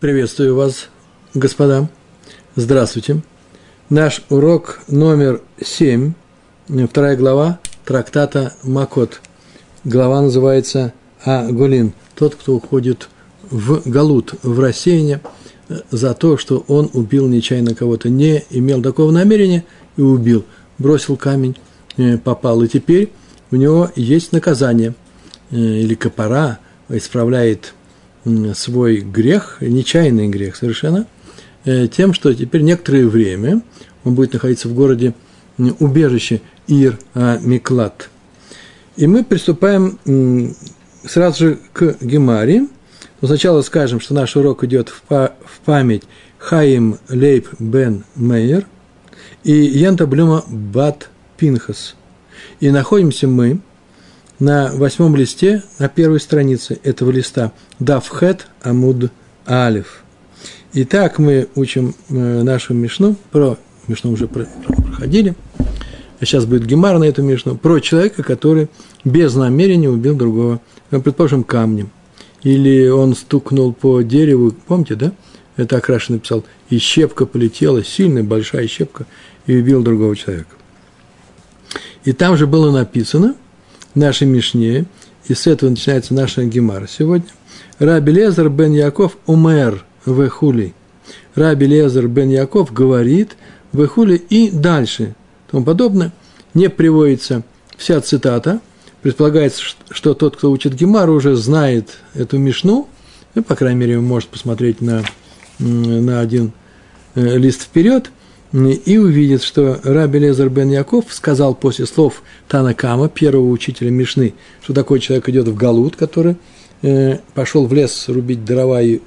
Приветствую вас, господа. Здравствуйте. Наш урок номер 7, вторая глава трактата Макот. Глава называется Агулин. Тот, кто уходит в Галут, в рассеяние, за то, что он убил нечаянно кого-то, не имел такого намерения и убил, бросил камень, э, попал. И теперь у него есть наказание э, или копора, исправляет свой грех, нечаянный грех совершенно, э, тем, что теперь некоторое время он будет находиться в городе убежище Ир Миклад. И мы приступаем сразу же к Гемаре. Но сначала скажем, что наш урок идет в память Хаим Лейб Бен Мейер и Янта Блюма Бат Пинхас. И находимся мы на восьмом листе, на первой странице этого листа, Давхет Амуд Алиф. Итак, мы учим э, нашу Мишну, про Мишну уже проходили, а сейчас будет Гемар на эту Мишну, про человека, который без намерения убил другого, ну, предположим, камнем. Или он стукнул по дереву, помните, да? Это Акраш написал, и щепка полетела, сильная, большая щепка, и убил другого человека. И там же было написано – нашей Мишне, и с этого начинается наша Гемара сегодня. Раби Лезер бен Яков умер в хули. Раби Лезер бен Яков говорит в хули и дальше, тому подобное. Не приводится вся цитата. Предполагается, что тот, кто учит Гемару, уже знает эту Мишну, ну, по крайней мере, может посмотреть на, на один э, лист вперед – и увидит, что Раби Лезер бен Яков сказал после слов Танакама, первого учителя Мишны, что такой человек идет в Галут, который э, пошел в лес рубить дрова и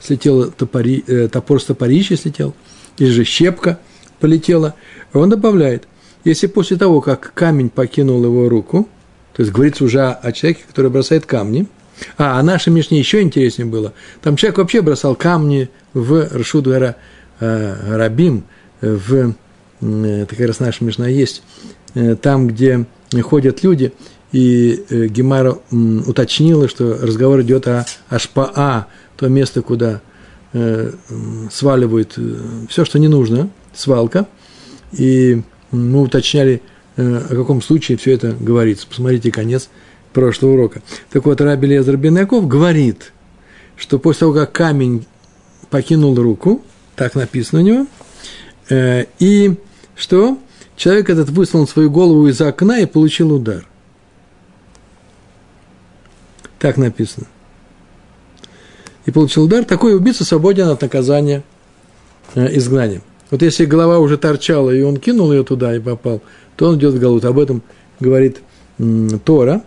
слетел топори, э, топор с топорища слетел, или же щепка полетела. Он добавляет, если после того, как камень покинул его руку, то есть говорится уже о человеке, который бросает камни, а, а нашей Мишне еще интереснее было, там человек вообще бросал камни в Рашудуэра э, Рабим – в, это как раз наша Мишна есть, э, там, где ходят люди, и э, Гемара уточнила, что разговор идет о Ашпаа, то место, куда э, сваливают все, что не нужно, свалка, и мы уточняли, о каком случае все это говорится. Посмотрите конец прошлого урока. Так вот, Раби Лезер Беняков говорит, что после того, как камень покинул руку, так написано у него – Э, и что? Человек этот высунул свою голову из окна и получил удар. Так написано. И получил удар. Такой убийца свободен от наказания э, изгнанием. Вот если голова уже торчала, и он кинул ее туда и попал, то он идет в Галут. Об этом говорит Тора,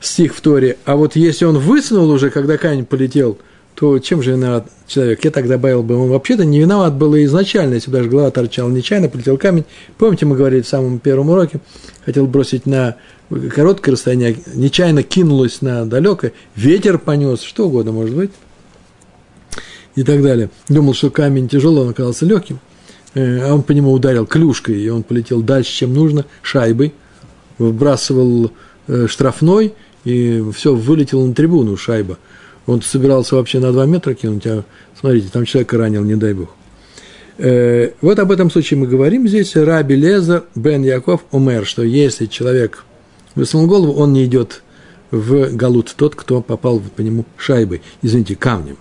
стих в Торе. А вот если он высунул уже, когда камень полетел – то чем же виноват человек? Я так добавил бы, он вообще-то не виноват был и изначально, если даже голова торчала нечаянно, полетел камень. Помните, мы говорили в самом первом уроке, хотел бросить на короткое расстояние, нечаянно кинулось на далекое, ветер понес, что угодно может быть, и так далее. Думал, что камень тяжелый, он оказался легким, э, а он по нему ударил клюшкой, и он полетел дальше, чем нужно, шайбой, выбрасывал э, штрафной, и все, вылетело на трибуну шайба – он собирался вообще на 2 метра кинуть, а смотрите, там человека ранил, не дай бог. Э, вот об этом случае мы говорим здесь. Раби Лезер бен Яков умер, что если человек высунул голову, он не идет в Галут, тот, кто попал по нему шайбой, извините, камнем.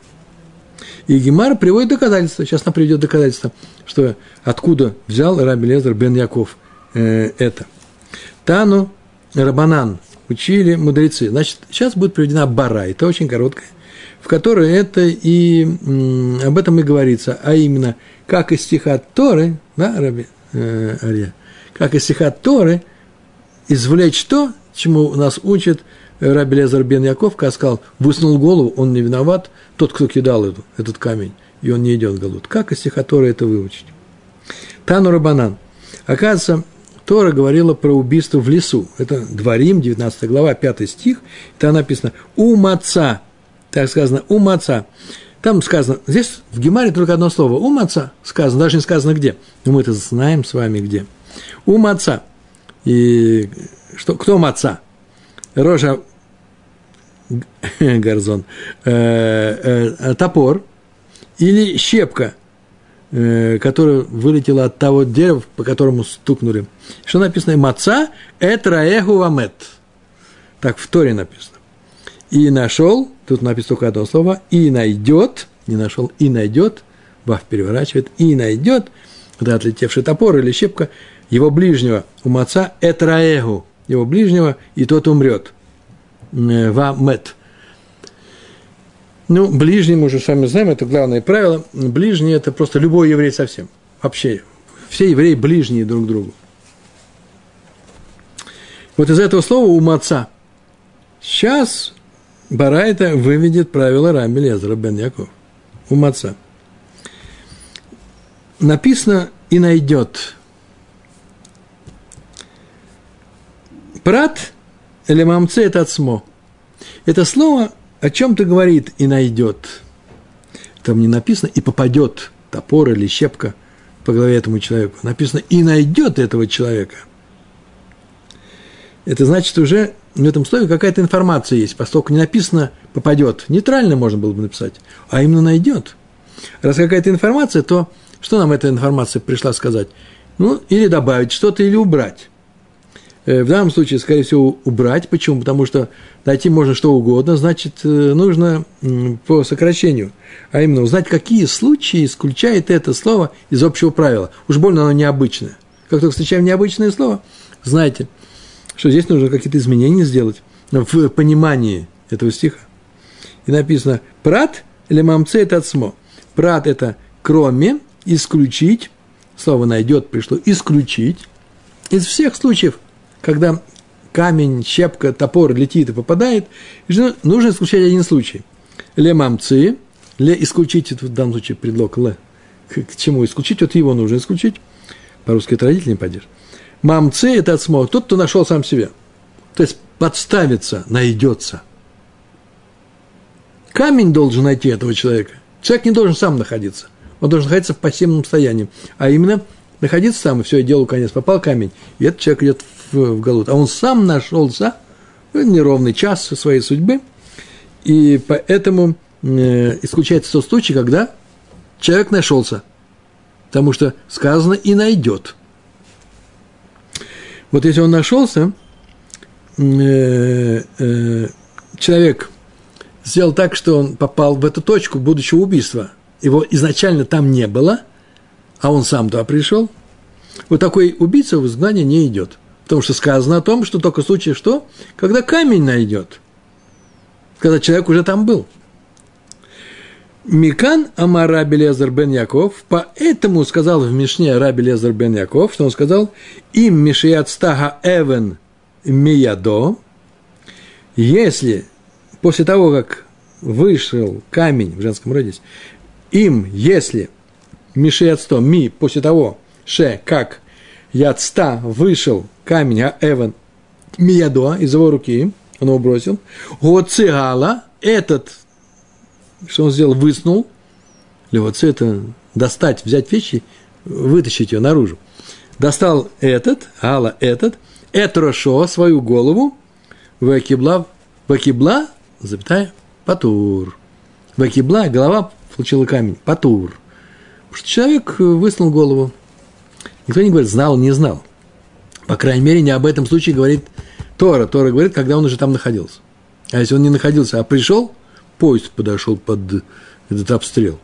И Гемар приводит доказательства, сейчас нам приведет доказательство, что откуда взял Раби Лезер бен Яков э, это. Тану Рабанан учили мудрецы. Значит, сейчас будет приведена бара, это очень короткая в которой это и об этом и говорится, а именно, как из стиха Торы, да, Раби э, Ария, как из стиха Торы извлечь то, чему нас учит Раби Лезар бен Яков, когда сказал, высунул голову, он не виноват, тот, кто кидал эту, этот камень, и он не идет в Галут. Как из стиха Торы это выучить? Тану Рабанан. Оказывается, Тора говорила про убийство в лесу. Это Дворим, 19 глава, 5 стих. Там написано «У маца так сказано, ум отца. Там сказано, здесь в Гемаре только одно слово, ум отца сказано, даже не сказано где, но мы это знаем с вами где. Ум отца. И что, кто ум отца? Рожа Горзон, э, э, топор, или щепка, э, которая вылетела от того дерева, по которому стукнули. Что написано? Маца этраэгу вамет. Так в Торе написано. И нашел, тут написано только одно слово, и найдет, не нашел, и найдет, Бав переворачивает, и найдет, это отлетевший топор или щепка, его ближнего у маца этраэгу, его ближнего, и тот умрет. Э, вамет. Ну, ближний, мы уже с вами знаем, это главное правило. Ближний – это просто любой еврей совсем. Вообще, все евреи ближние друг другу. Вот из этого слова у маца. Сейчас Барайта выведет правило Рамби Лезера бен Яков. У маца. Написано «и найдет». Прат или мамце – это отсмо. Это слово о чем-то говорит и найдет. Там не написано и попадет топор или щепка по голове этому человеку. Написано и найдет этого человека. Это значит уже в этом слове какая-то информация есть, поскольку не написано попадет. Нейтрально можно было бы написать, а именно найдет. Раз какая-то информация, то что нам эта информация пришла сказать? Ну, или добавить что-то, или убрать. Э, в данном случае, скорее всего, убрать. Почему? Потому что найти можно что угодно, значит, э, нужно по сокращению. А именно узнать, какие случаи исключает это слово из общего правила. Уж больно оно необычное. Как только встречаем необычное слово, знаете, что здесь нужно какие-то изменения сделать в понимании этого стиха. И написано «прат» или «мамце» – это «отсмо». «Прат» – это «кроме», «исключить», слово «найдет» пришло «исключить», из всех случаев, когда камень, щепка, топор летит и попадает, нужно исключать один случай. Ле мамцы, ле исключить, в данном случае предлог ле. К, к чему исключить? Вот его нужно исключить. По-русски это родитель не поддержит. Мамцы – это отсмог, тот, кто нашел сам себе. То есть подставиться, найдется. Камень должен найти этого человека. Человек не должен сам находиться. Он должен находиться в пассивном состоянии. А именно находиться сам, и все, и делу конец. Попал камень, и этот человек идет в, в Галут. А он сам нашелся в неровный час своей судьбы, и поэтому э, исключается тот случай, когда человек нашелся, потому что сказано «и найдет». Вот если он нашелся, э, э, человек сделал так, что он попал в эту точку будущего убийства. Его изначально там не было, а он сам туда пришел. Вот такой убийца в изгнание не идет – Потому что сказано о том, что только в случае что? Когда камень найдет. Когда человек уже там был. Микан Амар Раби Лезер бен Яков, поэтому сказал в Мишне Раби Лезер бен Яков, что он сказал, им Мишият Стага Эвен Миядо, если после того, как вышел камень в женском роде, им, если Мишият Сто, ми, после того, ше, как Яцта вышел камень, а Эван Миядо из его руки, он его бросил. Гоцигала, этот, что он сделал, выснул. Левоци это достать, взять вещи, вытащить ее наружу. Достал этот, Гала этот, Этрошо, свою голову, Вакибла, Вакибла, запятая, Патур. Вакибла, голова получила камень, Патур. Потому что человек высунул голову, Никто не говорит, знал, не знал. По крайней мере, не об этом случае говорит Тора. Тора говорит, когда он уже там находился. А если он не находился, а пришел, поезд подошел под этот обстрел,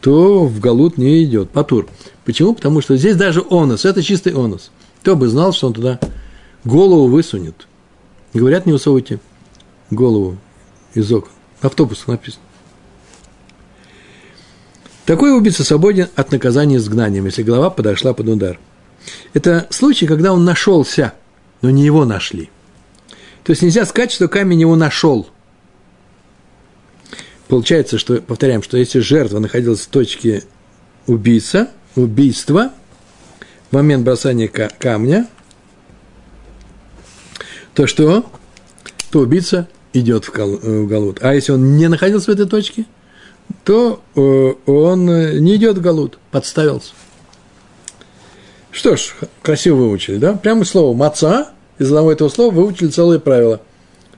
то в Галут не идет, Патур. Почему? Потому что здесь даже онос, это чистый онос. Кто бы знал, что он туда голову высунет. Говорят, не высовывайте голову из окон. Автобус написано. Такой убийца свободен от наказания изгнанием, если голова подошла под удар. Это случай, когда он нашелся, но не его нашли. То есть нельзя сказать, что камень его нашел. Получается, что, повторяем, что если жертва находилась в точке убийца, убийства, в момент бросания камня, то что? То убийца идет в Галут. А если он не находился в этой точке – то э, он не идет в Галут, подставился. Что ж, красиво выучили, да? Прямо слово «маца», из одного этого слова выучили целое правило.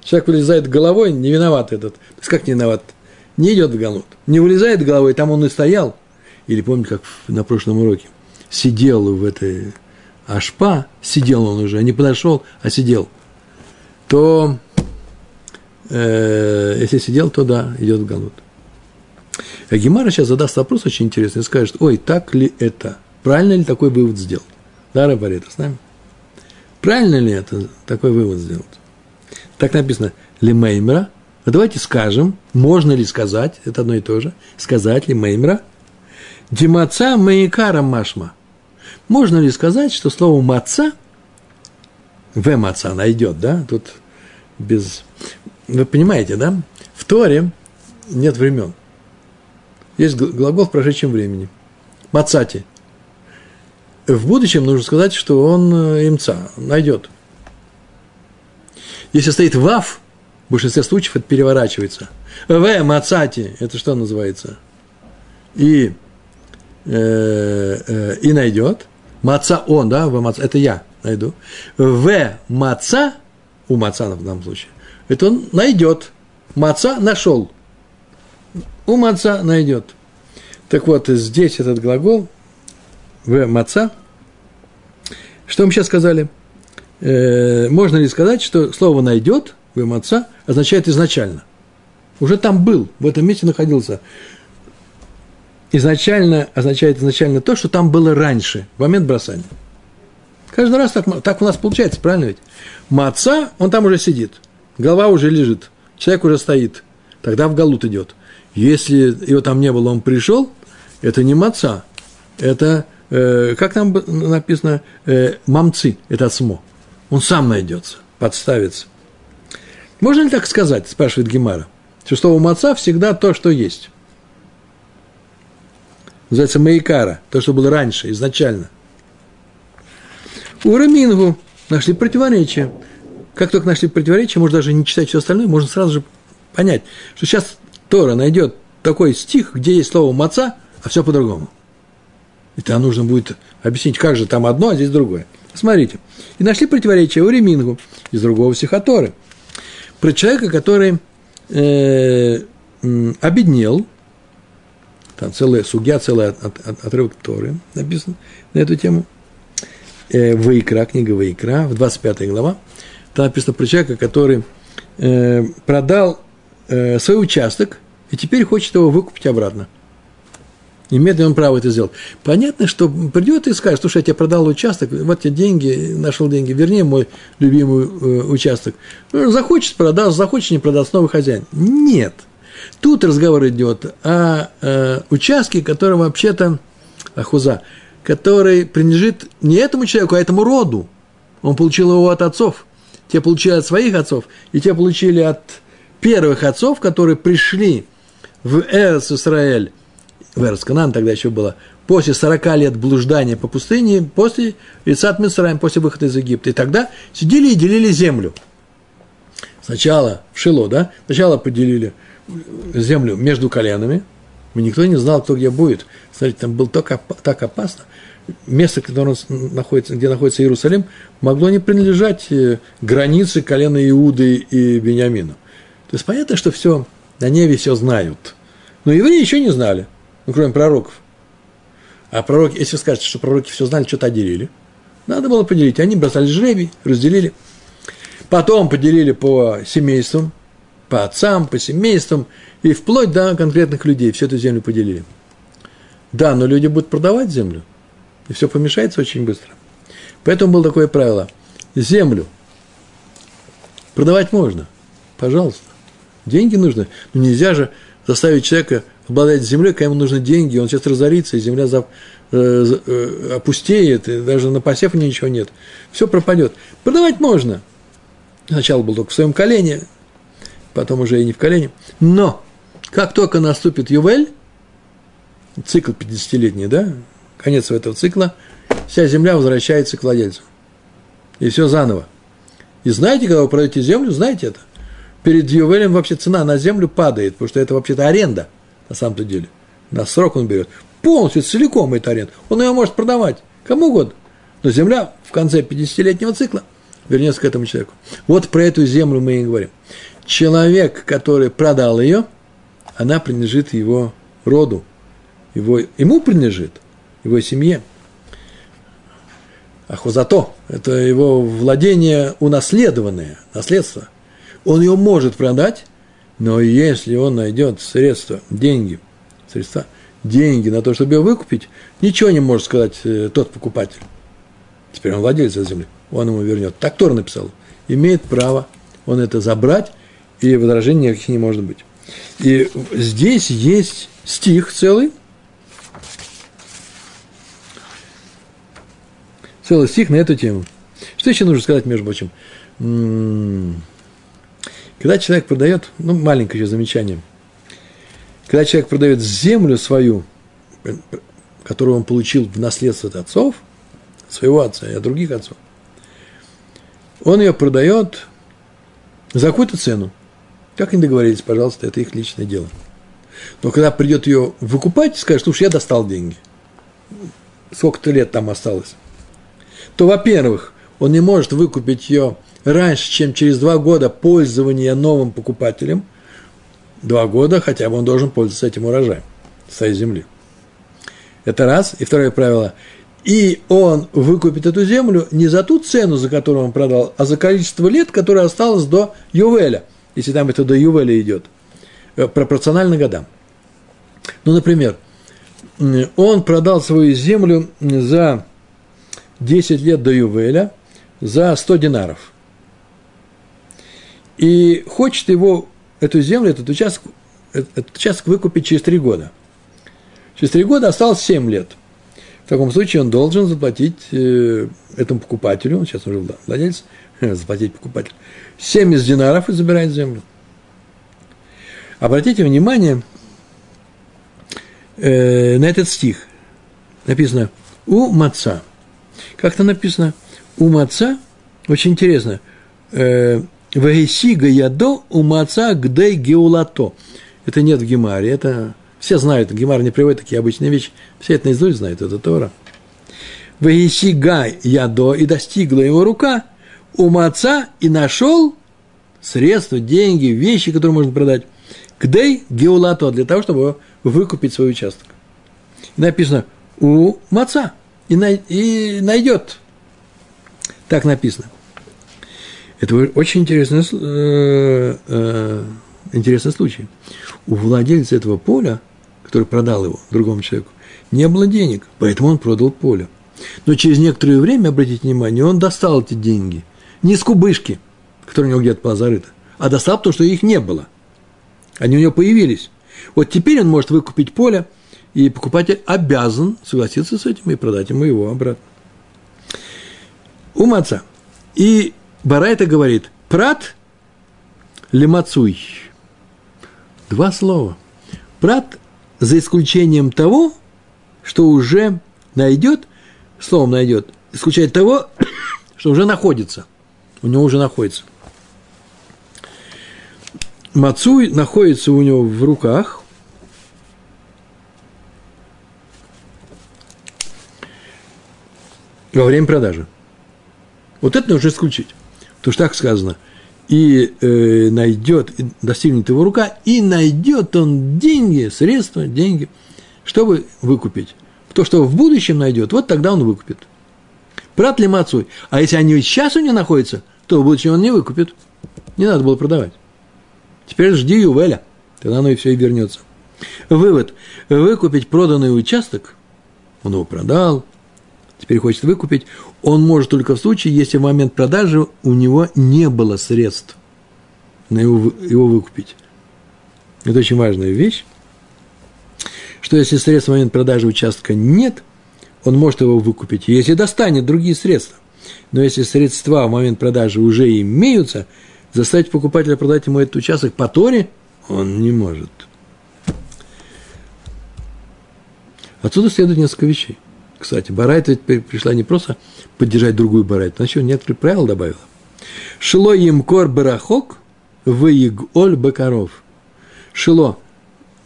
Человек вылезает головой, не виноват этот. То есть как не виноват? Не идет в Галут, не вылезает головой, там он и стоял. Или помните, как на прошлом уроке, сидел в этой ашпа, сидел он уже, не подошел, а сидел, то э, если сидел, то да, идет в Галут. А Гемара сейчас задаст вопрос очень интересный скажет, ой, так ли это? Правильно ли такой вывод сделал? Да, Рабарета, с нами? Правильно ли это, такой вывод сделать? Так написано, лимеймра. А давайте скажем, можно ли сказать, это одно и то же, сказать лимеймра, димаца маикара машма. Можно ли сказать, что слово маца, в маца найдет, да, тут без... Вы понимаете, да? В Торе нет времен. Есть глагол в прошедшем времени. Мацати. В будущем нужно сказать, что он э, имца, найдет. Если стоит вав, в большинстве случаев это переворачивается. В, мацати, это что называется? И, э, э, и найдет. Маца он, да, в маца, это я найду. В маца, у маца в данном случае, это он найдет. Маца нашел. У маца найдет. Так вот, здесь этот глагол в маца. Что мы сейчас сказали? Э, можно ли сказать, что слово найдет в маца означает изначально? Уже там был, в этом месте находился. Изначально означает изначально то, что там было раньше, в момент бросания. Каждый раз так, так у нас получается, правильно ведь? Маца, он там уже сидит, голова уже лежит, человек уже стоит, тогда в галут идет. Если его там не было, он пришел, это не маца, это, э, как там написано, э, мамцы, это смо. Он сам найдется, подставится. Можно ли так сказать, спрашивает Гемара, что слово маца всегда то, что есть. Называется маикара, то, что было раньше, изначально – у Рамингу нашли противоречие. Как только нашли противоречие, можно даже не читать все остальное, можно сразу же понять, что сейчас Тора найдет такой стих, где есть слово маца, а все по-другому. И там нужно будет объяснить, как же там одно, а здесь другое. Смотрите. И нашли противоречие у Ремингу из другого стиха Торы. Про человека, который э, обеднел, там целая судья, целый от, от, отрывок Торы написан на эту тему – э, Ваикра, книга Ваикра, в 25 глава, там написано про человека, который э, продал э, свой участок и теперь хочет его выкупить обратно. Имеет он право это сделать? Понятно, что придет и скажет, слушай, я тебе продал участок, вот тебе деньги, нашел деньги, верни мой любимый э, участок. Ну, захочет, продаст, захочет, не продаст, новый хозяин. Нет. Тут разговор идет о э, участке, который вообще-то, ахуза, который принадлежит не этому человеку, а этому роду. Он получил его от отцов. Те получили от своих отцов, и те получили от первых отцов, которые пришли в Эрс Исраэль, в Эрс Канан тогда еще было, после 40 лет блуждания по пустыне, после Ицат Мисраем, после выхода из Египта. И тогда сидели и делили землю. Сначала в Шило, да, сначала поделили землю между коленами, никто не знал, кто где будет. Смотрите, там было так, так опасно место, которое находится, где находится Иерусалим, могло не принадлежать э, границе колена Иуды и Бениамина. То есть понятно, что все на небе все знают. Но евреи еще не знали, ну, кроме пророков. А пророки, если скажете, что пророки все знали, что-то отделили. Надо было поделить. Они бросали жребий, разделили. Потом поделили по семействам, по отцам, по семействам, и вплоть до конкретных людей всю эту землю поделили. Да, но люди будут продавать землю и все помешается очень быстро. Поэтому было такое правило. Землю продавать можно, пожалуйста. Деньги нужны. Но нельзя же заставить человека обладать землей, когда ему нужны деньги, он сейчас разорится, и земля за, э, э, опустеет, и даже на посев ничего нет. Все пропадет. Продавать можно. Сначала был только в своем колене, потом уже и не в колене. Но как только наступит Ювель, цикл 50-летний, да, конец этого цикла, вся земля возвращается к владельцу. И все заново. И знаете, когда вы продаете землю, знаете это. Перед Ювелем вообще цена на землю падает, потому что это вообще-то аренда, на самом-то деле. На срок он берет. Полностью, целиком это аренда. Он ее может продавать кому угодно. Но земля в конце 50-летнего цикла вернется к этому человеку. Вот про эту землю мы и говорим. Человек, который продал ее, она принадлежит его роду, его, ему принадлежит, его семье. А хозато – это его владение унаследованное, наследство. Он ее может продать, но если он найдет средства, деньги, средства, деньги на то, чтобы ее выкупить, ничего не может сказать э, тот покупатель. Теперь он владелец этой земли, он ему вернет. Так Тор написал. Имеет право он это забрать, и возражений никаких не может быть. И здесь есть стих целый, целый стих на эту тему. Что еще нужно сказать, между прочим? Когда человек продает, ну, маленькое еще замечание, когда человек продает землю свою, которую он получил в наследство от отцов, своего отца и от других отцов, он ее продает за какую-то цену. Как они договорились, пожалуйста, это их личное дело. Но когда придет ее выкупать, скажет, слушай, я достал деньги. Сколько-то лет там осталось. То, во-первых, он не может выкупить ее раньше, чем через два года пользования новым покупателем. Два года хотя бы он должен пользоваться этим урожаем своей земли. Это раз. И второе правило. И он выкупит эту землю не за ту цену, за которую он продал, а за количество лет, которое осталось до Ювеля, если там это до Ювеля идет, э, пропорционально годам. Ну, например, он продал свою землю за 10 лет до Ювеля за 100 динаров. И хочет его, эту землю, этот участок, этот участок выкупить через 3 года. Через 3 года осталось 7 лет – в таком случае он должен заплатить э, этому покупателю, он сейчас уже владелец, заплатить покупателю, 70 динаров и забирает землю. Обратите внимание э, на этот стих. Написано «у маца». Как-то написано «у маца», очень интересно, э, «вагисига ядо у маца гдей геулато». Это нет в Гемаре, это все знают, Гемар не приводит такие обычные вещи. Все это наизусть знают, это Тора. Ваисигай ядо, и достигла его рука, у маца и нашел средства, деньги, вещи, которые можно продать. Кдей геулато, для того, чтобы выкупить свой участок. Написано у маца, и, най, и найдет. Так написано. Это очень интересный, э, э, интересный случай. У владельца этого поля – который продал его другому человеку, не было денег, поэтому он продал поле. Но через некоторое время, обратите внимание, он достал эти деньги. Не с кубышки, которая у него где-то была зарыта, а достал, потому что их не было. Они у него появились. Вот теперь он может выкупить поле, и покупатель обязан согласиться с этим и продать ему его обратно. У маца. И Барайта говорит, прат лимацуй. Два слова. Прат за исключением того, что уже найдет, словом найдет, исключает того, что уже находится. У него уже находится. Мацуй находится у него в руках. Во время продажи. Вот это нужно исключить. Потому что так сказано – и э, найдет, достигнет его рука, и найдет он деньги, средства, деньги, чтобы выкупить. То, что в будущем найдет, вот тогда он выкупит. Прат ли мацуй? А если они сейчас у него находятся, то в будущем он не выкупит. Не надо было продавать. Теперь жди Ювеля, тогда оно и все и вернется. Вывод. Выкупить проданный участок, он его продал, теперь хочет выкупить, он может только в случае, если в момент продажи у него не было средств на его, его выкупить. Это очень важная вещь, что если средств в момент продажи участка нет, он может его выкупить, если достанет другие средства. Но если средства в момент продажи уже имеются, заставить покупателя продать ему этот участок по Торе он не может. Отсюда следует несколько вещей. Кстати, Барайта ведь пришла не просто поддержать другую Барайту, она еще некоторые правила добавила. Шило им кор барахок, выеголь бакаров. Шило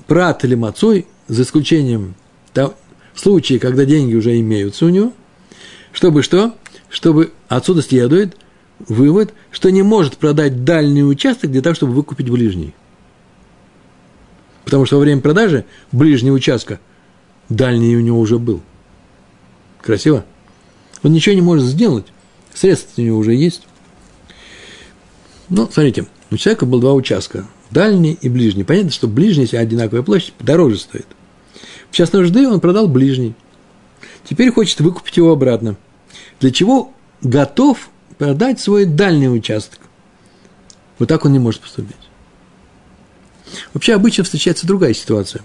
прат или мацуй, за исключением того, случая, когда деньги уже имеются у него, чтобы что? Чтобы отсюда следует вывод, что не может продать дальний участок для того, чтобы выкупить ближний. Потому что во время продажи ближнего участка дальний у него уже был. Красиво? Он ничего не может сделать. Средства у него уже есть. Ну, смотрите, у человека было два участка. Дальний и ближний. Понятно, что ближний, если одинаковая площадь, дороже стоит. В час нужды он продал ближний. Теперь хочет выкупить его обратно. Для чего готов продать свой дальний участок? Вот так он не может поступить. Вообще обычно встречается другая ситуация.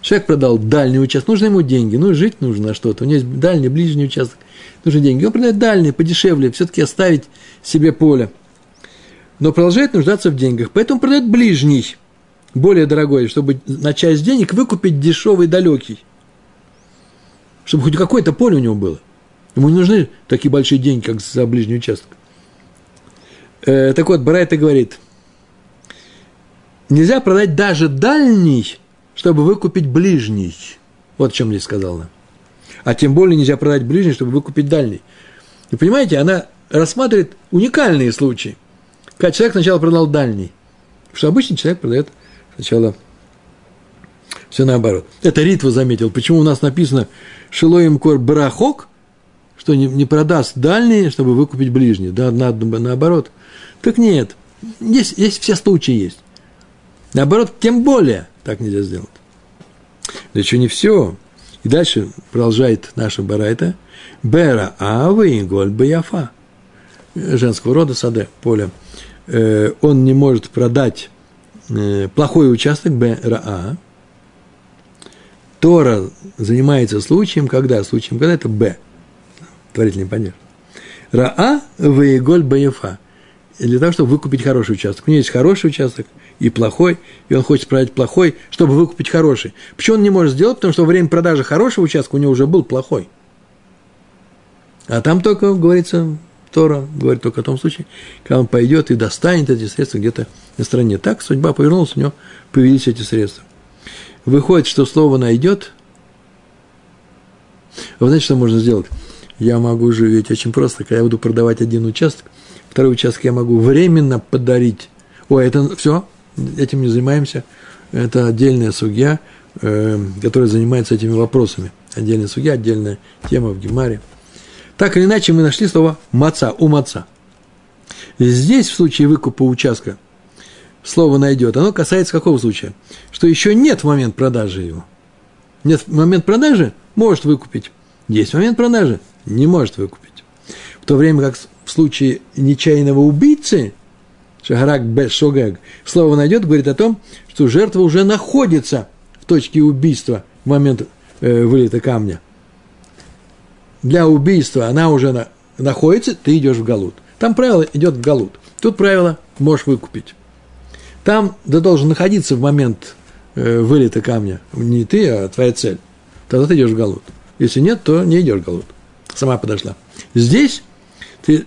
Человек продал дальний участок, нужны ему деньги, ну, жить нужно что-то. У него есть дальний, ближний участок, нужны деньги. Он продает дальний, подешевле, все-таки оставить себе поле. Но продолжает нуждаться в деньгах, поэтому продает ближний, более дорогой, чтобы на часть денег выкупить дешевый, далекий. Чтобы хоть какое-то поле у него было. Ему не нужны такие большие деньги, как за ближний участок. Э, так вот, Барайта говорит, нельзя продать даже дальний, чтобы выкупить ближний. Вот в чем здесь сказала. А тем более нельзя продать ближний, чтобы выкупить дальний. Вы понимаете, она рассматривает уникальные случаи. Когда человек сначала продал дальний. Потому что обычный человек продает сначала все наоборот. Это Ритва заметил. Почему у нас написано Шилоим Кор Барахок, что не, не продаст дальний, чтобы выкупить ближний. Да, надо наоборот. Так нет. Есть, есть все случаи есть. Наоборот, тем более так нельзя сделать. Да еще не все. И дальше продолжает наша барайта. Бера авы и голь баяфа. Женского рода саде, поле. Э, он не может продать э, плохой участок Б, Тора занимается случаем, когда? Случаем, когда это Б. Творительный падеж. Раа выеголь баяфа. Для того, чтобы выкупить хороший участок. У него есть хороший участок и плохой, и он хочет продать плохой, чтобы выкупить хороший. Почему он не может сделать? Потому что во время продажи хорошего участка у него уже был плохой. А там только, говорится, Тора говорит только о том случае, когда он пойдет и достанет эти средства где-то на стороне. Так судьба повернулась, у него появились эти средства. Выходит, что слово найдет. Вы знаете, что можно сделать? Я могу ведь очень просто, когда я буду продавать один участок, второй участок я могу временно подарить. Ой, это все, этим не занимаемся. Это отдельная судья, э, которая занимается этими вопросами. Отдельная судья, отдельная тема в Гемаре. Так или иначе, мы нашли слово «маца», «у маца». Здесь, в случае выкупа участка, слово найдет, оно касается какого случая? Что еще нет в момент продажи его. Нет в момент продажи, может выкупить. Есть момент продажи, не может выкупить. В то время как в случае нечаянного убийцы, Шагарак Б. Шогег, слово найдет, говорит о том, что жертва уже находится в точке убийства в момент э, вылета камня для убийства, она уже на, находится, ты идешь в Галут. Там правило идет в Галут. Тут правило можешь выкупить. Там ты должен находиться в момент э, вылета камня. Не ты, а твоя цель. Тогда ты идешь в Галут. Если нет, то не идешь в Галут. Сама подошла. Здесь ты,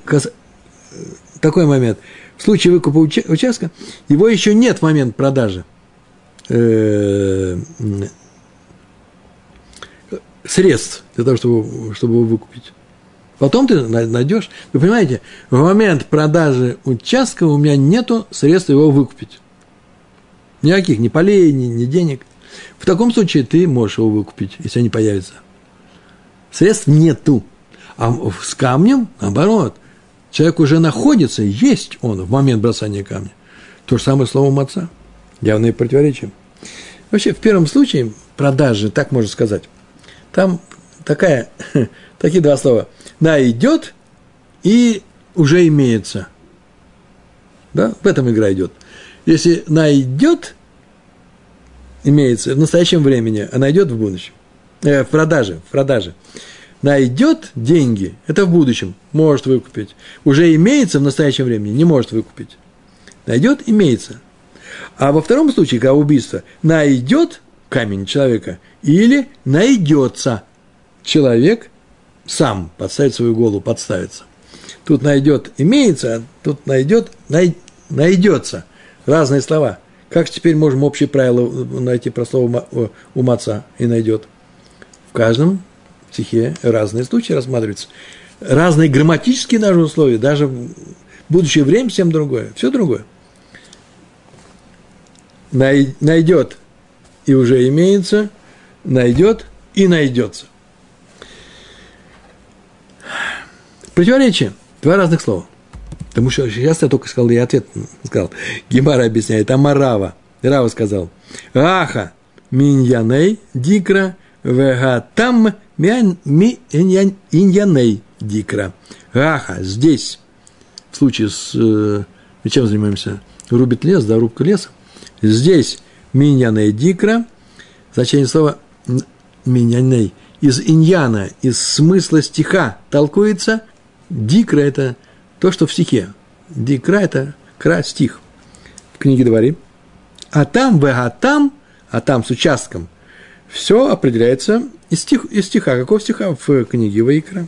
такой момент. В случае выкупа участка, его еще нет в момент продажи. Э, средств для того, чтобы, чтобы его выкупить. Потом ты найдешь. Вы понимаете, в момент продажи участка у меня нету средств его выкупить. Никаких, ни полей, ни, ни денег. В таком случае ты можешь его выкупить, если они появятся. Средств нету. А с камнем, наоборот, человек уже находится, есть он в момент бросания камня. То же самое словом отца. Явные противоречия. Вообще, в первом случае продажи, так можно сказать, там такая, такие два слова. Найдет и уже имеется. Да, в этом игра идет. Если найдет, имеется в настоящем времени, а найдет в будущем. Э, в продаже, в продаже. Найдет деньги, это в будущем, может выкупить. Уже имеется в настоящем времени, не может выкупить. Найдет, имеется. А во втором случае, когда убийство, найдет камень человека, или найдется человек сам подставить свою голову, подставится. Тут найдет имеется, тут найдет, най, найдется. Разные слова. Как теперь можем общие правила найти про слово у маца и найдет? В каждом стихе разные случаи рассматриваются. Разные грамматические даже условия, даже в будущее время всем другое. Все другое. Найдет и уже имеется, найдет и найдется. Противоречие. Два разных слова. Потому что сейчас я только сказал, я ответ сказал. Гемара объясняет, Амарава. Рава сказал, Аха, миньяней, дикра, вегатам, ми иньяней, дикра. Аха, здесь, в случае с, э, чем занимаемся? Рубит лес, да, рубка леса. Здесь миньяней, дикра, значение слова миньяней, из иньяна, из смысла стиха толкуется – Дикра – это то, что в стихе. Дикра – это кра – стих в книге Дворим. А там, в а там, а там с участком, все определяется из, стих, из стиха. Какого стиха в книге Ваикра?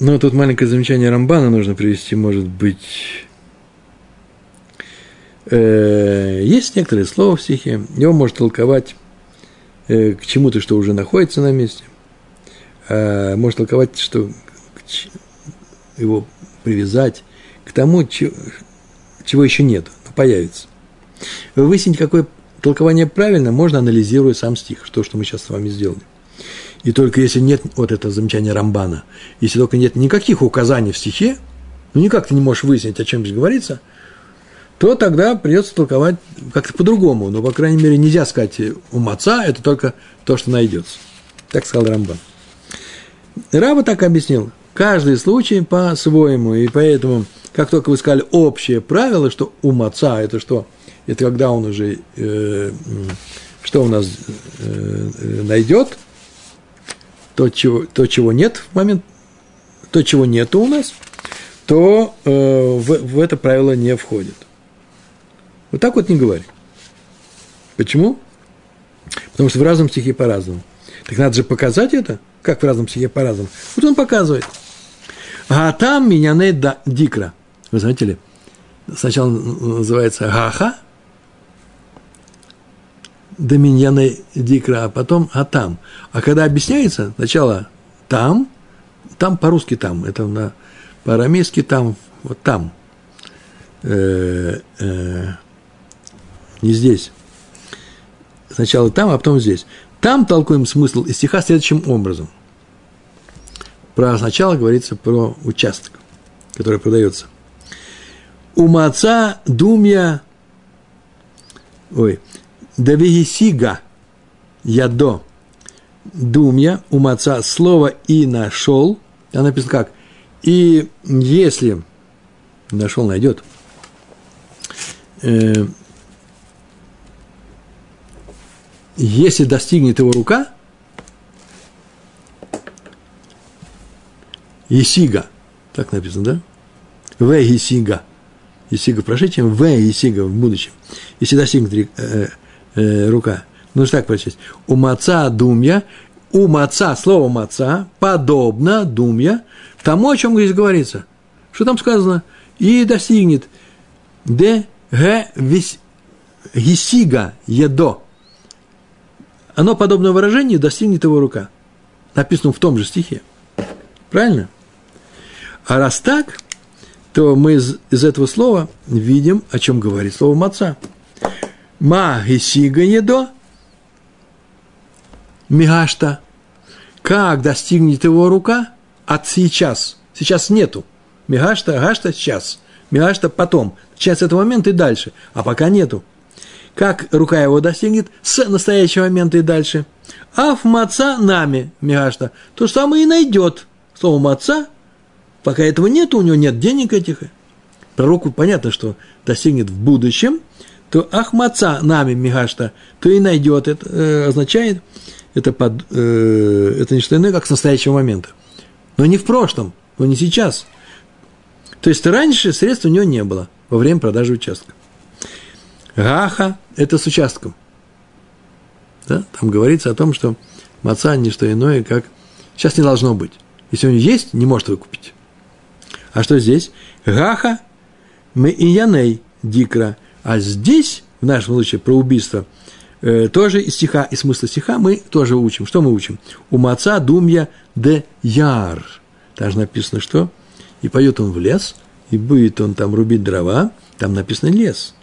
Ну, тут маленькое замечание Рамбана нужно привести, может быть. Э, есть некоторые слова в стихе, его может толковать Э, к чему-то, что уже находится на месте. А может толковать, что его привязать к тому, чего еще нет, но появится. Выяснить, какое толкование правильно, можно анализируя сам стих, то, что мы сейчас с вами сделали. И только если нет, вот это замечание Рамбана, если только нет никаких указаний в стихе, ну никак ты не можешь выяснить, о чем здесь говорится – то тогда придется толковать как-то по-другому. Но, по крайней мере, нельзя сказать у маца, это только то, что найдется. Так сказал Рамбан. Раба так объяснил. Каждый случай по-своему. И поэтому, как только вы сказали общее правило, что у маца это что? Это когда он уже э, что у нас э, найдет, то чего, то, чего нет в момент, то, чего нету у нас, то э, в, в это правило не входит. Вот так вот не говори. Почему? Потому что в разном стихе по-разному. Так надо же показать это, как в разном стихе по-разному. Вот он показывает. А там меня не да, дикра. Вы знаете ли, сначала называется гаха, да миньяне дикра, а потом а там. А когда объясняется, сначала там, там по-русски там, это на по-арамейски там, вот там. Э, э, не здесь. Сначала там, а потом здесь. Там толкуем смысл из стиха следующим образом. Про сначала говорится про участок, который продается. У маца думья, ой, давигисига ядо, думья, у маца слово и нашел, там написано как, и если нашел, найдет, э, если достигнет его рука, Есига, так написано, да? В Есига. Есига в прошедшем, В Есига в будущем. Если достигнет э, э, рука. Нужно так прочесть. У маца думья, у маца, слово маца, подобно думья, тому, о чем здесь говорится. Что там сказано? И достигнет Д, Г, Есига, Едо оно, подобное выражению, достигнет его рука. Написано в том же стихе. Правильно? А раз так, то мы из, из этого слова видим, о чем говорит слово маца. Ма едо, мигашта. Как достигнет его рука? От сейчас. Сейчас нету. Мигашта, гашта сейчас. Мигашта потом. Сейчас этого момента и дальше. А пока нету как рука его достигнет с настоящего момента и дальше. А в маца нами, Мигашта, то самое и найдет. Слово маца, пока этого нет, у него нет денег этих. Пророку понятно, что достигнет в будущем, то ахмаца нами Мигашта, то и найдет. Это э, означает, это, под, э, это не что иное, как с настоящего момента. Но не в прошлом, но не сейчас. То есть раньше средств у него не было во время продажи участка. Гаха – это с участком. Да? Там говорится о том, что маца – не что иное, как сейчас не должно быть. Если он есть, не может выкупить. А что здесь? Гаха мы и яней дикра. А здесь, в нашем случае, про убийство, э, тоже из стиха, из смысла стиха мы тоже учим. Что мы учим? У маца думья де яр. Там же написано, что? И пойдет он в лес, и будет он там рубить дрова, Там написано лес.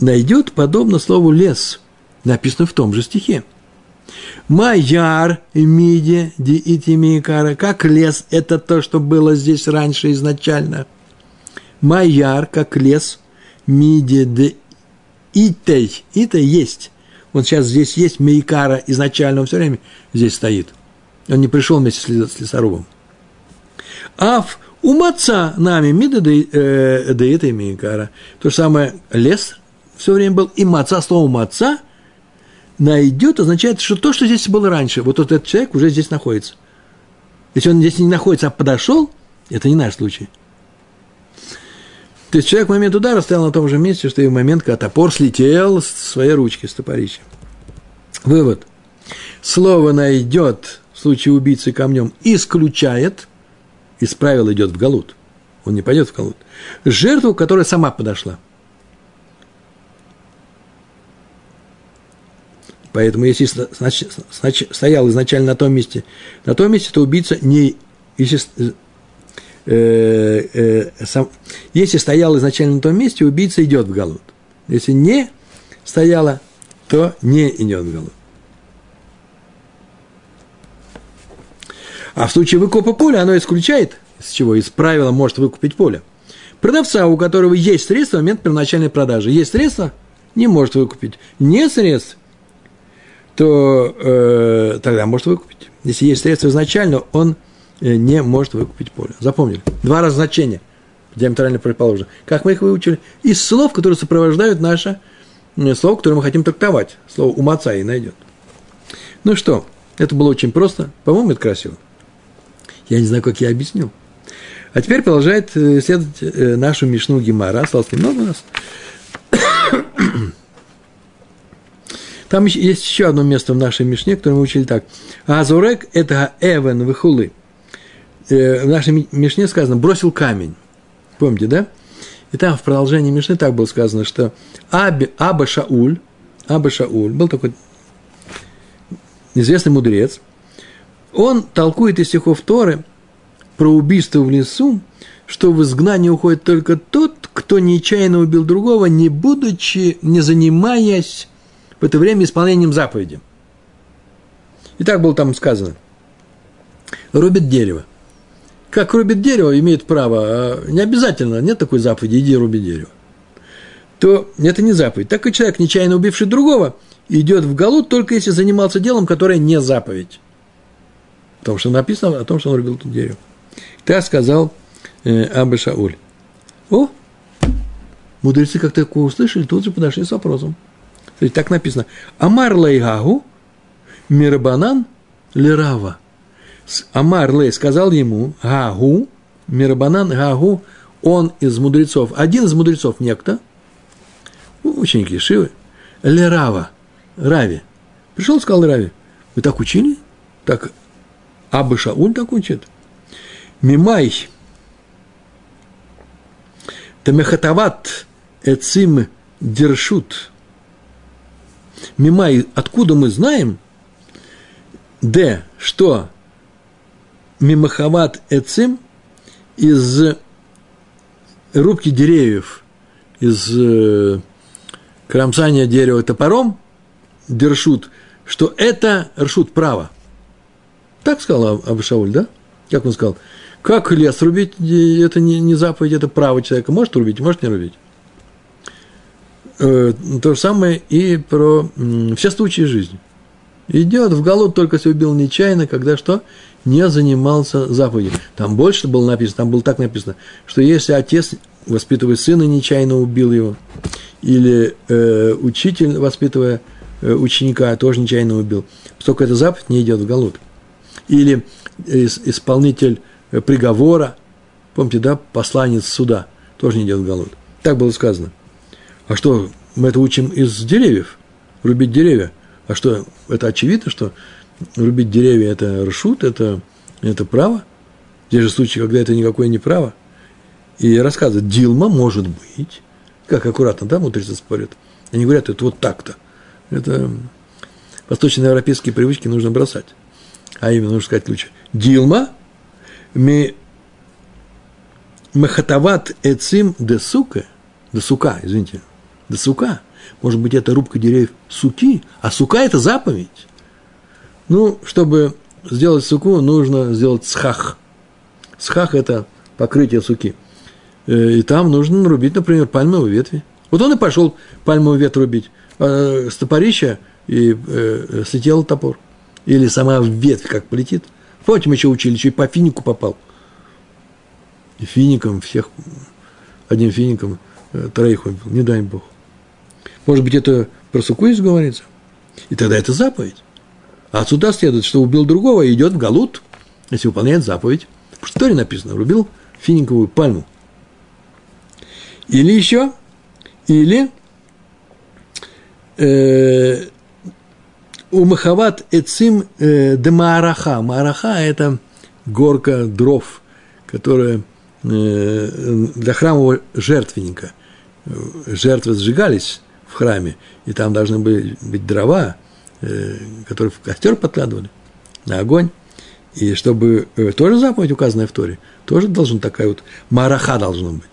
Найдет подобно слову лес. Написано в том же стихе. Майяр миде ди итимикара. Как лес – это то, что было здесь раньше изначально. Майяр, как лес, миде де итей. Итей есть. Вот сейчас здесь есть Мейкара изначально, он все время здесь стоит. Он не пришел вместе с лесорубом. Ав у маца нами мида э, да это Мейкара. То же самое лес все время был, и маца, слово маца – найдет, означает, что то, что здесь было раньше, вот этот человек уже здесь находится. Если он здесь не находится, а подошел, это не наш случай. То есть человек в момент удара стоял на том же месте, что и в момент, когда топор слетел с своей ручки, с топорища. Вывод. Слово «найдет» в случае убийцы камнем исключает, из правил идет в галут. Он не пойдет в галут. Жертву, которая сама подошла – Поэтому если стоял изначально на том месте, на том месте, то убийца не... Если, э, э, сам, если стоял изначально на том месте, убийца идет в Галут. Если не стояла, то не идет в Галут. А в случае выкупа поля оно исключает, из чего из правила может выкупить поле. Продавца, у которого есть средства в момент первоначальной продажи. Есть средства, не может выкупить. Нет средств, то э, тогда может выкупить. Если есть средства изначально, он э, не может выкупить поле. Запомнили? Два раза значения диаметрально предположено. Как мы их выучили? Из слов, которые сопровождают наше э, слово, которое мы хотим трактовать. Слово умаца и найдет. Ну что, это было очень просто. По-моему, это красиво. Я не знаю, как я объяснил. А теперь продолжает э, следовать нашу Мишну Гимара. Осталось немного у нас. Там есть еще одно место в нашей Мишне, которое мы учили так. Азурек – это эвен выхулы. Э, в нашей Мишне сказано «бросил камень». Помните, да? И там в продолжении Мишны так было сказано, что Аби, Аба Шауль, Аба Шауль, был такой известный мудрец, он толкует из стихов Торы про убийство в лесу, что в изгнание уходит только тот, кто нечаянно убил другого, не будучи, не занимаясь в это время исполнением заповеди. И так было там сказано. Рубит дерево. Как рубит дерево, имеет право, а не обязательно, нет такой заповеди, иди руби дерево. То это не заповедь. Так и человек, нечаянно убивший другого, идет в галут только если занимался делом, которое не заповедь. Потому что написано о том, что он рубил тут дерево. Так сказал э, Абы Шауль. О, мудрецы как такое услышали, тут же подошли с вопросом. Смотрите, так написано. Амар лейгагу мирабанан лирава. Амар лей сказал ему, гагу, мирабанан гагу, он из мудрецов, один из мудрецов некто, ученики Шивы, лирава, Рави. Пришел, сказал Рави, вы так учили? Так Абы Шауль так учит? Мимай, Тамехатават Эцим Дершут – Мимай, откуда мы знаем, Д, что Мимахават Эцим из рубки деревьев, из э, кромсания дерева топором, дершут, что это ршут право. Так сказал Абушауль, да? Как он сказал? Как лес рубить, это не, не заповедь, это право человека. Может рубить, может не рубить. Э, то же самое и про все случаи жизни. Идет в голод только если убил нечаянно, когда что? Не занимался заповедью. Там больше было написано, там было так написано, что если отец, воспитывая сына, нечаянно убил его, или э, учитель, воспитывая э, ученика, тоже нечаянно убил, поскольку эта заповедь не идет в голод. Или исполнитель э, приговора, помните, да, посланец суда, тоже не идет в голод. Так было сказано – а что, мы это учим из деревьев, рубить деревья. А что, это очевидно, что рубить деревья – это ршут, это, это право. Здесь же случаи, когда это никакое не право. И рассказывают, Дилма может быть. Как аккуратно, да, мудрецы спорят. Они говорят, это вот так-то. Это восточноевропейские привычки нужно бросать. А именно, нужно сказать ключ. Дилма ми мехатават эцим де сука – до сука, извините, до сука. Может быть, это рубка деревьев суки, а сука – это заповедь. Ну, чтобы сделать суку, нужно сделать схах. Схах – это покрытие суки. Э, и там нужно нарубить, например, пальмовые ветви. Вот он и пошел пальмовую ветвь рубить. А с топорища и э, слетел топор. Или сама ветвь как полетит. Помните, мы еще учили, еще и по финику попал. И фиником всех, одним фиником э, троих убил, не дай Бог. Может быть, это про суку здесь говорится? И тогда это заповедь. А отсюда следует, что убил другого и идет в Галут, если выполняет заповедь. В истории написано, рубил финиковую пальму. Или еще, или э, у Махават Эцим э, де Маараха. Маараха – это горка дров, которая э, для храмового жертвенника. Жертвы сжигались в храме, и там должны были быть дрова, э, которые в костер подкладывали на огонь. И чтобы э, тоже заповедь, указанная в Торе, тоже должен такая вот мараха должна быть.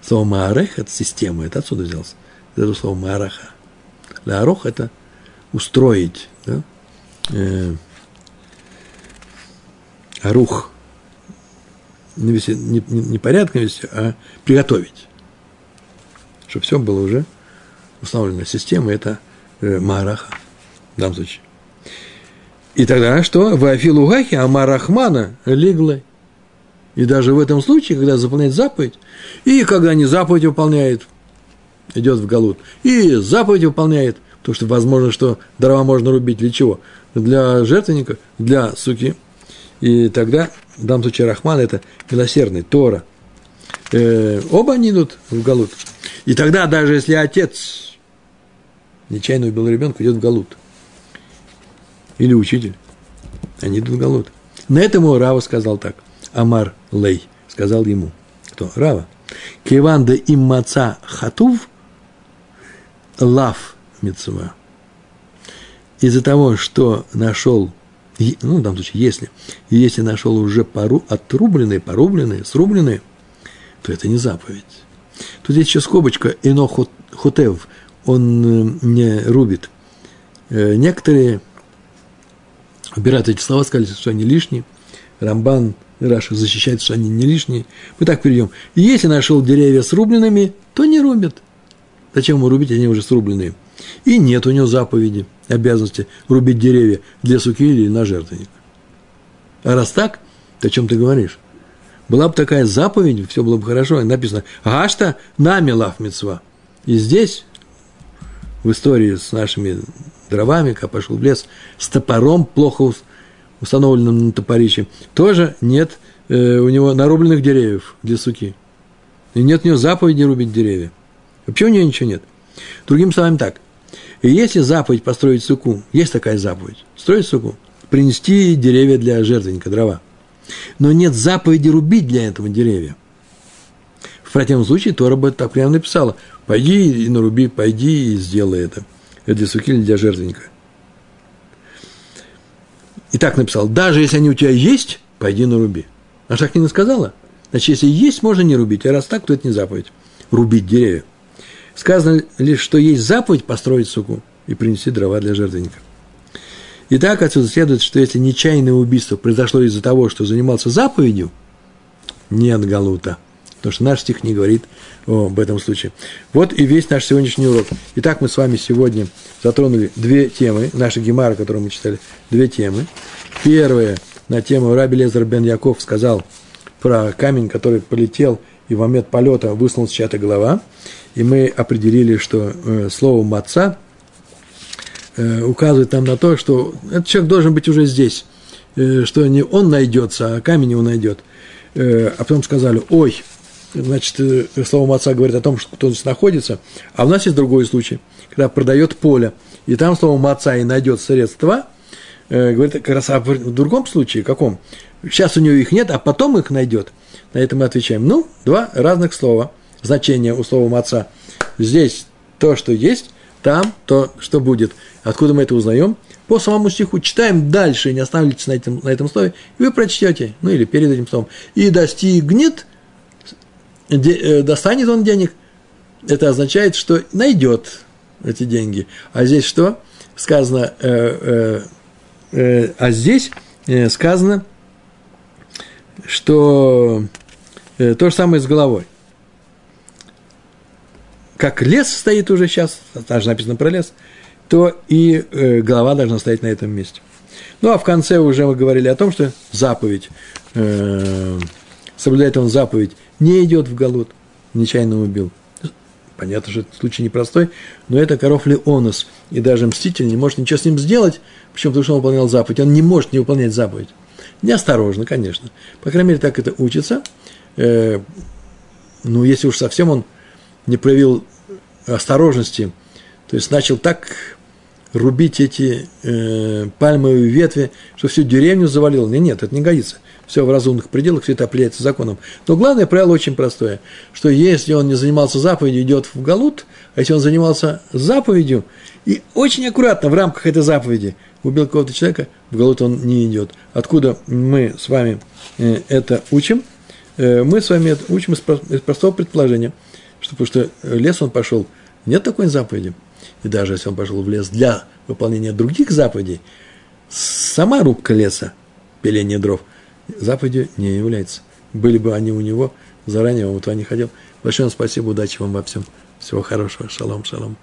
Слово маарех – это система, это отсюда взялось. Это слово мараха. Лаарох – это устроить, да? э, арух. Не, не, не порядком вести, а приготовить. Чтобы все было уже установлена система, это э, мараха в данном случае. И тогда что? В Афилугахе Амарахмана леглы. И даже в этом случае, когда заполняет заповедь, и когда не заповедь выполняет, идет в Галут, и заповедь выполняет, потому что возможно, что дрова можно рубить для чего? Для жертвенника, для суки. И тогда, в данном случае, Рахман – это милосердный, Тора. Э, оба они идут в Галут. И тогда, даже если отец нечаянно убил ребенка, идет в Галут. Или учитель. Они идут в Галут. На этому Рава сказал так. Амар Лей сказал ему. Кто? Рава. Киванда им маца хатув лав мецва. Из-за того, что нашел, ну, в данном случае, если, если нашел уже пару, отрубленные, порубленные, срубленные, то это не заповедь. Тут есть еще скобочка, ино хотев, он э, не рубит. Э, некоторые убирают эти слова, сказали, что они лишние. Рамбан и Раша защищает, что они не лишние. Мы так перейдем. И если нашел деревья срубленными, то не рубят. Зачем ему рубить, они уже срубленные. И нет у него заповеди, обязанности рубить деревья для суки или на жертвенник. А раз так, то о чем ты говоришь? Была бы такая заповедь, все было бы хорошо. Написано «Гашта нами лав мецва». И здесь, в истории с нашими дровами, когда пошел в лес, с топором плохо установленным на топорище, тоже нет э, у него нарубленных деревьев для суки. И нет у него заповеди рубить деревья. Вообще у него ничего нет. Другим словами так. И если заповедь построить суку, есть такая заповедь, строить суку, принести деревья для жертвенника, дрова. Но нет заповеди рубить для этого деревья. В противном случае Тора бы так прямо написала, пойди и наруби, пойди и сделай это. Это для суки или для жертвенника. И так написал, даже если они у тебя есть, пойди наруби. А не сказала. Значит, если есть, можно не рубить, а раз так, то это не заповедь. Рубить деревья. Сказано лишь, что есть заповедь построить суку и принести дрова для жертвенника. Итак, отсюда следует, что если нечаянное убийство произошло из-за того, что занимался заповедью, нет галута. Потому что наш стих не говорит об этом случае. Вот и весь наш сегодняшний урок. Итак, мы с вами сегодня затронули две темы, наши гемары, которые мы читали, две темы. Первая на тему Раби Лезер бен Яков сказал про камень, который полетел, и в момент полета высунулась чья-то голова. И мы определили, что э, слово «маца» э, указывает нам на то, что этот человек должен быть уже здесь, э, что не он найдется, а камень его найдет. Э, а потом сказали, ой, значит, э, слово отца говорит о том, что кто здесь находится, а у нас есть другой случай, когда продает поле, и там словом отца и найдет средства, э, говорит как раз о в другом случае, каком? Сейчас у него их нет, а потом их найдет. На это мы отвечаем. Ну, два разных слова, значения у слова отца. Здесь то, что есть, там то, что будет. Откуда мы это узнаем? По самому стиху читаем дальше, не останавливайтесь на этом, на этом слове, и вы прочтете, ну или перед этим словом. И достигнет достанет он денег это означает, что найдет эти деньги. А здесь что? Сказано, э, э, э, а здесь э, сказано, что э, то же самое с головой. Как лес стоит уже сейчас, даже написано про лес, то и э, голова должна стоять на этом месте. Ну, а в конце уже мы говорили о том, что заповедь, э, соблюдает он заповедь, не идет в голод, нечаянно убил. Понятно, что это случай непростой, но это коров Леонос, и даже мститель не может ничего с ним сделать, почему? Потому что он выполнял заповедь. Он не может не выполнять заповедь. Неосторожно, конечно. По крайней мере, так это учится. Э, ну, если уж совсем он не проявил осторожности, то есть начал так рубить эти э, пальмовые ветви, что всю деревню завалил. Нет, нет, это не годится. Все в разумных пределах, все это определяется законом. Но главное правило очень простое, что если он не занимался заповедью, идет в галут, а если он занимался заповедью, и очень аккуратно в рамках этой заповеди убил какого-то человека, в галут он не идет. Откуда мы с вами э, это учим? Э, мы с вами это учим из простого предположения, что потому что лес он пошел, нет такой заповеди – и даже если он пошел в лес для выполнения других заповедей, сама рубка леса, пиление дров, заповедью не является. Были бы они у него, заранее он туда не ходил. Большое вам спасибо, удачи вам во всем. Всего хорошего. Шалом, шалом.